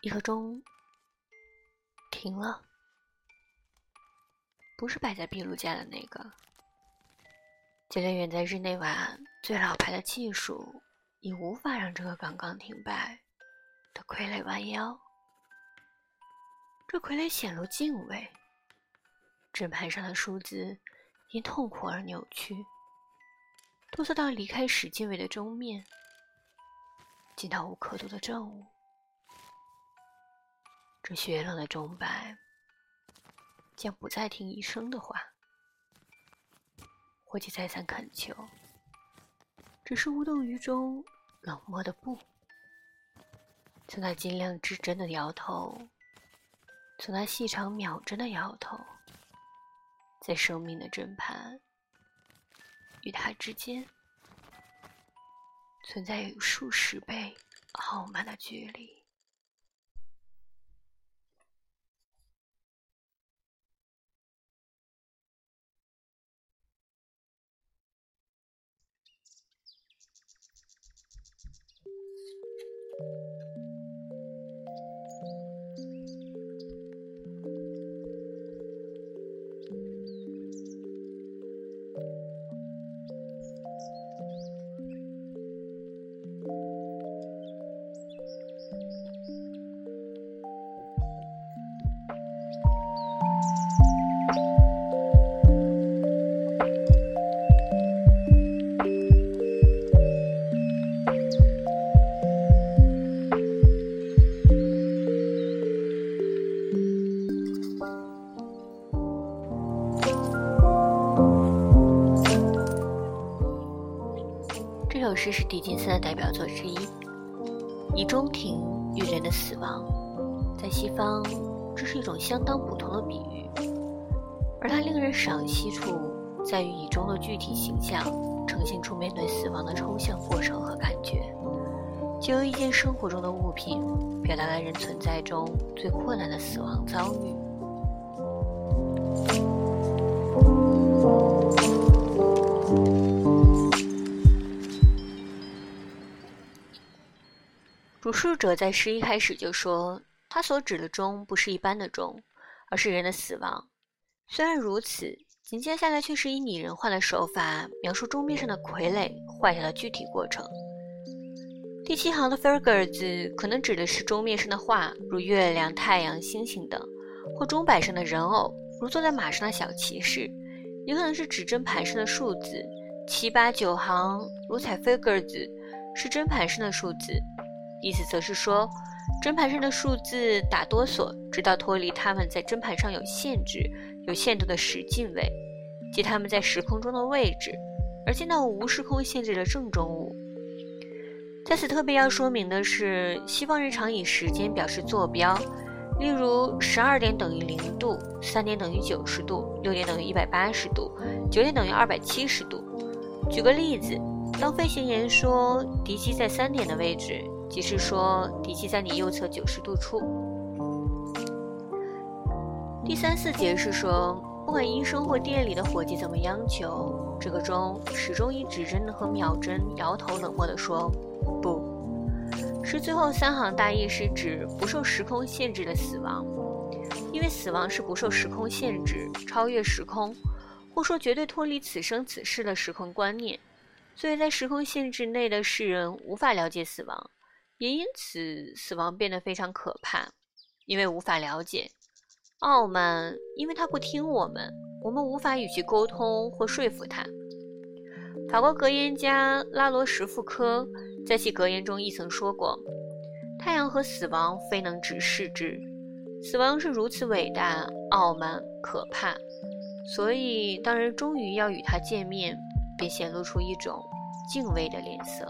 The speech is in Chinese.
一个钟停了，不是摆在壁炉架的那个。就连远在日内瓦最老牌的技术，已无法让这个刚刚停摆的傀儡弯腰。这傀儡显露敬畏，针盘上的数字因痛苦而扭曲，哆嗦到离开史进位的钟面，进到无刻度的正午。这雪冷的钟摆将不再听医生的话，或者再三恳求，只是无动于衷，冷漠的不。从那尽量指针的摇头，从那细长秒针的摇头，在生命的针盘与他之间，存在有数十倍傲慢的距离。首诗是狄金森的代表作之一，以中庭喻人的死亡，在西方这是一种相当普通的比喻，而它令人赏析处在于以中的具体形象呈现出面对死亡的抽象过程和感觉，就由一件生活中的物品表达了人存在中最困难的死亡遭遇。主述者在诗一开始就说，他所指的钟不是一般的钟，而是人的死亡。虽然如此，紧接下来却是以拟人化的手法描述钟面上的傀儡坏掉的具体过程。第七行的 f e r g e r 字可能指的是钟面上的画，如月亮、太阳、星星等；或钟摆上的人偶，如坐在马上的小骑士；也可能是指针盘上的数字。七八九行如彩 f e r g e r 字，是针盘上的数字。意思则是说，针盘上的数字打哆嗦，直到脱离它们在针盘上有限制、有限度的时进位，即它们在时空中的位置，而见到无时空限制的正中物。在此特别要说明的是，西方人常以时间表示坐标，例如十二点等于零度，三点等于九十度，六点等于一百八十度，九点等于二百七十度。举个例子，当飞行员说敌机在三点的位置。即是说，敌机在你右侧九十度处。第三四节是说，不管医生或店里的伙计怎么央求，这个钟始终以指针和秒针摇头，冷漠地说：“不是。”最后三行大意是指不受时空限制的死亡，因为死亡是不受时空限制、超越时空，或说绝对脱离此生此世的时空观念，所以在时空限制内的世人无法了解死亡。也因此，死亡变得非常可怕，因为无法了解；傲慢，因为他不听我们，我们无法与其沟通或说服他。法国格言家拉罗什福科在其格言中亦曾说过：“太阳和死亡非能直视之，死亡是如此伟大、傲慢、可怕，所以当人终于要与他见面，便显露出一种敬畏的脸色。”